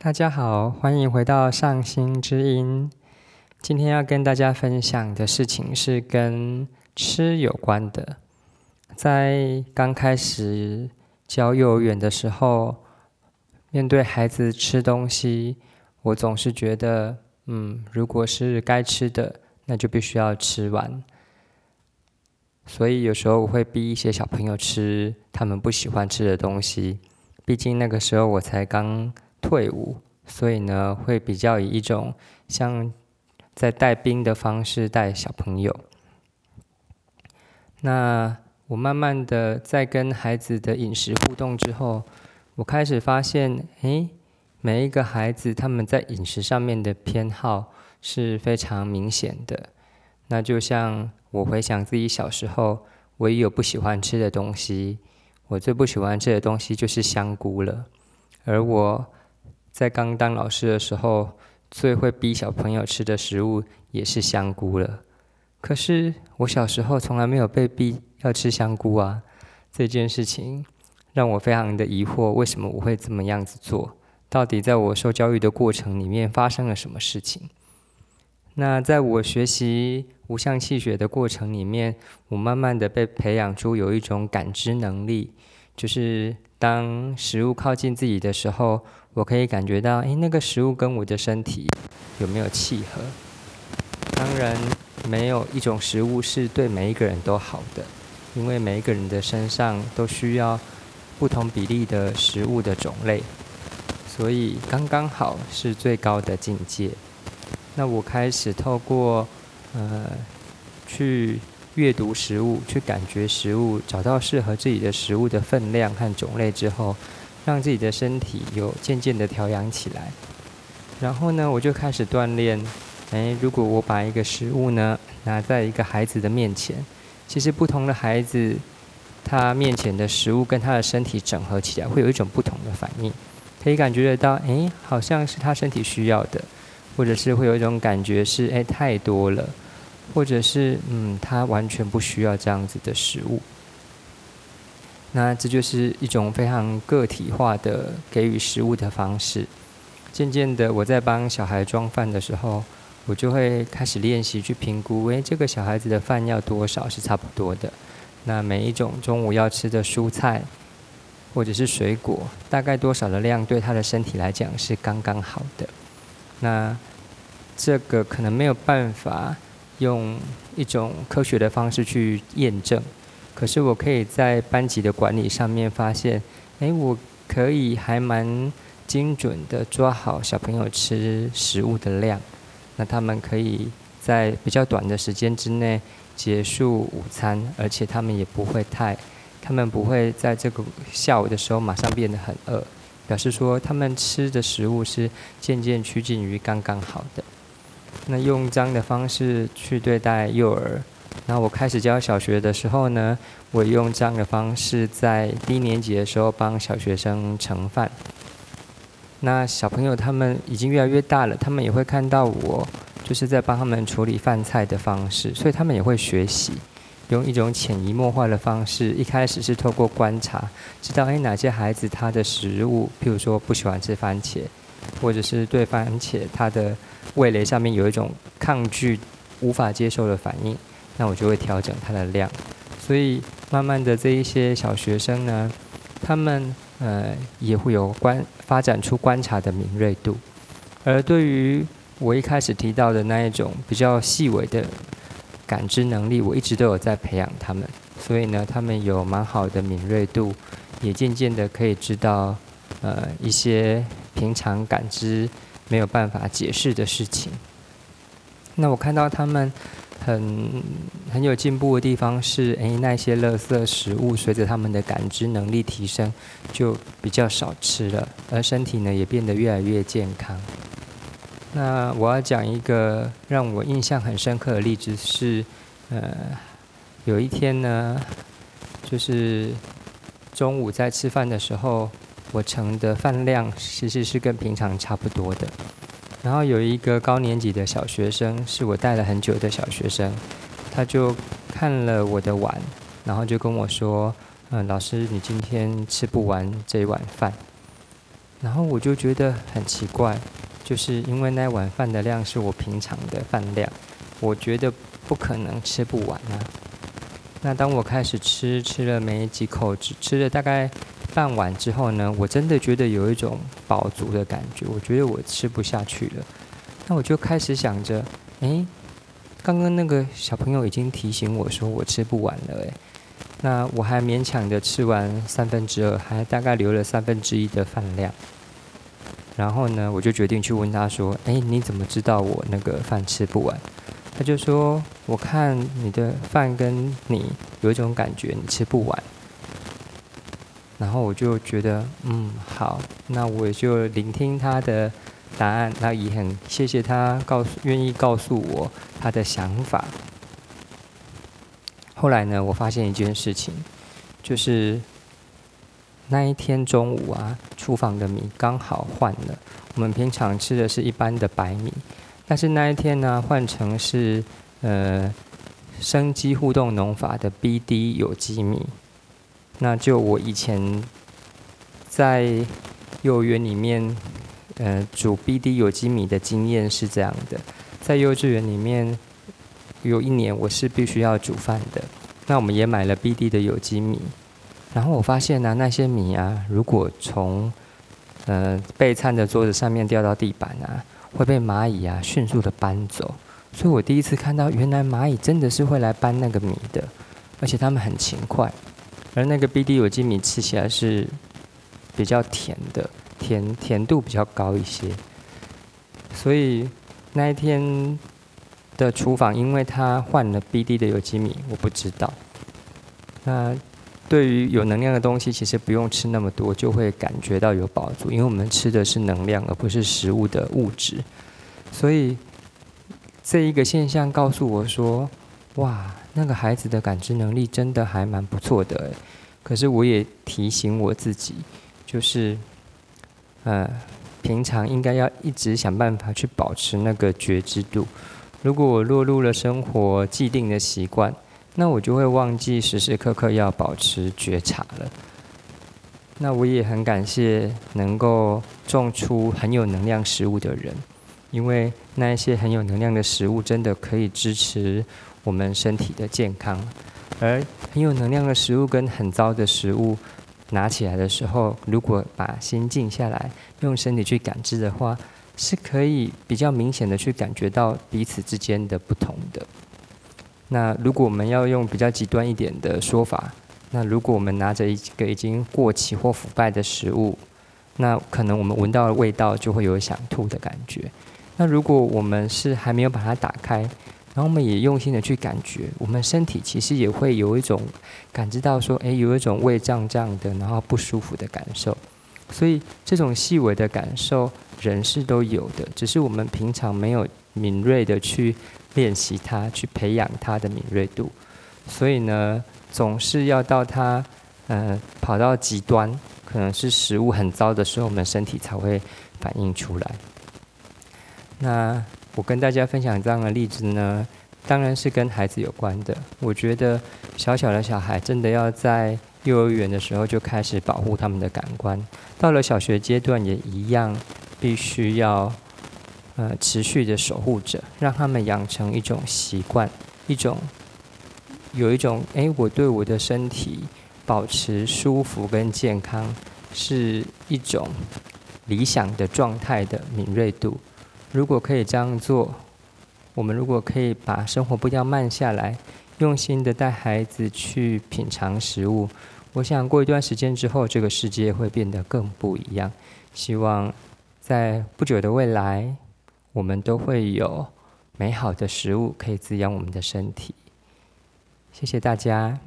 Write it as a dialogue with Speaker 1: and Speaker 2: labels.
Speaker 1: 大家好，欢迎回到上心之音。今天要跟大家分享的事情是跟吃有关的。在刚开始教幼儿园的时候，面对孩子吃东西，我总是觉得，嗯，如果是该吃的，那就必须要吃完。所以有时候我会逼一些小朋友吃他们不喜欢吃的东西。毕竟那个时候我才刚退伍，所以呢，会比较以一种像在带兵的方式带小朋友。那我慢慢的在跟孩子的饮食互动之后，我开始发现，诶，每一个孩子他们在饮食上面的偏好是非常明显的。那就像我回想自己小时候，我也有不喜欢吃的东西。我最不喜欢吃的东西就是香菇了，而我在刚当老师的时候，最会逼小朋友吃的食物也是香菇了。可是我小时候从来没有被逼要吃香菇啊，这件事情让我非常的疑惑，为什么我会这么样子做？到底在我受教育的过程里面发生了什么事情？那在我学习。无相气血的过程里面，我慢慢的被培养出有一种感知能力，就是当食物靠近自己的时候，我可以感觉到，诶，那个食物跟我的身体有没有契合？当然，没有一种食物是对每一个人都好的，因为每一个人的身上都需要不同比例的食物的种类，所以刚刚好是最高的境界。那我开始透过。呃，去阅读食物，去感觉食物，找到适合自己的食物的分量和种类之后，让自己的身体有渐渐的调养起来。然后呢，我就开始锻炼。哎，如果我把一个食物呢拿在一个孩子的面前，其实不同的孩子，他面前的食物跟他的身体整合起来，会有一种不同的反应。可以感觉得到，哎，好像是他身体需要的。或者是会有一种感觉是，哎，太多了，或者是，嗯，他完全不需要这样子的食物。那这就是一种非常个体化的给予食物的方式。渐渐的，我在帮小孩装饭的时候，我就会开始练习去评估，哎，这个小孩子的饭要多少是差不多的。那每一种中午要吃的蔬菜或者是水果，大概多少的量对他的身体来讲是刚刚好的。那这个可能没有办法用一种科学的方式去验证，可是我可以在班级的管理上面发现，哎，我可以还蛮精准的抓好小朋友吃食物的量，那他们可以在比较短的时间之内结束午餐，而且他们也不会太，他们不会在这个下午的时候马上变得很饿。表示说，他们吃的食物是渐渐趋近于刚刚好的。那用这样的方式去对待幼儿，那我开始教小学的时候呢，我用这样的方式在低年级的时候帮小学生盛饭。那小朋友他们已经越来越大了，他们也会看到我就是在帮他们处理饭菜的方式，所以他们也会学习。用一种潜移默化的方式，一开始是透过观察，知道哎哪些孩子他的食物，譬如说不喜欢吃番茄，或者是对番茄他的味蕾上面有一种抗拒、无法接受的反应，那我就会调整它的量。所以慢慢的这一些小学生呢，他们呃也会有观发展出观察的敏锐度，而对于我一开始提到的那一种比较细微的。感知能力，我一直都有在培养他们，所以呢，他们有蛮好的敏锐度，也渐渐的可以知道，呃，一些平常感知没有办法解释的事情。那我看到他们很很有进步的地方是，诶，那些垃圾食物随着他们的感知能力提升，就比较少吃了，而身体呢也变得越来越健康。那我要讲一个让我印象很深刻的例子是，呃，有一天呢，就是中午在吃饭的时候，我盛的饭量其实是跟平常差不多的。然后有一个高年级的小学生，是我带了很久的小学生，他就看了我的碗，然后就跟我说：“嗯，老师，你今天吃不完这一碗饭。”然后我就觉得很奇怪，就是因为那碗饭的量是我平常的饭量，我觉得不可能吃不完啊。那当我开始吃，吃了没几口，只吃了大概半碗之后呢，我真的觉得有一种饱足的感觉，我觉得我吃不下去了。那我就开始想着，诶，刚刚那个小朋友已经提醒我说我吃不完了，诶，那我还勉强的吃完三分之二，还大概留了三分之一的饭量。然后呢，我就决定去问他说，诶，你怎么知道我那个饭吃不完？他就说，我看你的饭跟你有一种感觉，你吃不完。然后我就觉得，嗯，好，那我就聆听他的。答案，那也很谢谢他告诉愿意告诉我他的想法。后来呢，我发现一件事情，就是那一天中午啊，厨房的米刚好换了。我们平常吃的是一般的白米，但是那一天呢，换成是呃生机互动农法的 BD 有机米。那就我以前在幼儿园里面。呃，煮 BD 有机米的经验是这样的，在幼稚园里面有一年我是必须要煮饭的，那我们也买了 BD 的有机米，然后我发现呢，那些米啊，如果从呃备餐的桌子上面掉到地板啊，会被蚂蚁啊迅速的搬走，所以我第一次看到原来蚂蚁真的是会来搬那个米的，而且它们很勤快，而那个 BD 有机米吃起来是比较甜的。甜甜度比较高一些，所以那一天的厨房，因为它换了 BD 的有机米，我不知道。那对于有能量的东西，其实不用吃那么多，就会感觉到有饱足，因为我们吃的是能量，而不是食物的物质。所以这一个现象告诉我说：“哇，那个孩子的感知能力真的还蛮不错的。”可是我也提醒我自己，就是。呃，平常应该要一直想办法去保持那个觉知度。如果我落入了生活既定的习惯，那我就会忘记时时刻刻要保持觉察了。那我也很感谢能够种出很有能量食物的人，因为那一些很有能量的食物真的可以支持我们身体的健康，而很有能量的食物跟很糟的食物。拿起来的时候，如果把心静下来，用身体去感知的话，是可以比较明显的去感觉到彼此之间的不同的。那如果我们要用比较极端一点的说法，那如果我们拿着一个已经过期或腐败的食物，那可能我们闻到的味道就会有想吐的感觉。那如果我们是还没有把它打开，然后我们也用心的去感觉，我们身体其实也会有一种感知到说，哎，有一种胃胀胀的，然后不舒服的感受。所以这种细微的感受，人是都有的，只是我们平常没有敏锐的去练习它，去培养它的敏锐度。所以呢，总是要到它，呃，跑到极端，可能是食物很糟的时候，我们身体才会反应出来。那。我跟大家分享这样的例子呢，当然是跟孩子有关的。我觉得小小的小孩真的要在幼儿园的时候就开始保护他们的感官，到了小学阶段也一样，必须要呃持续的守护着，让他们养成一种习惯，一种有一种哎，我对我的身体保持舒服跟健康是一种理想的状态的敏锐度。如果可以这样做，我们如果可以把生活步调慢下来，用心的带孩子去品尝食物，我想过一段时间之后，这个世界会变得更不一样。希望在不久的未来，我们都会有美好的食物可以滋养我们的身体。谢谢大家。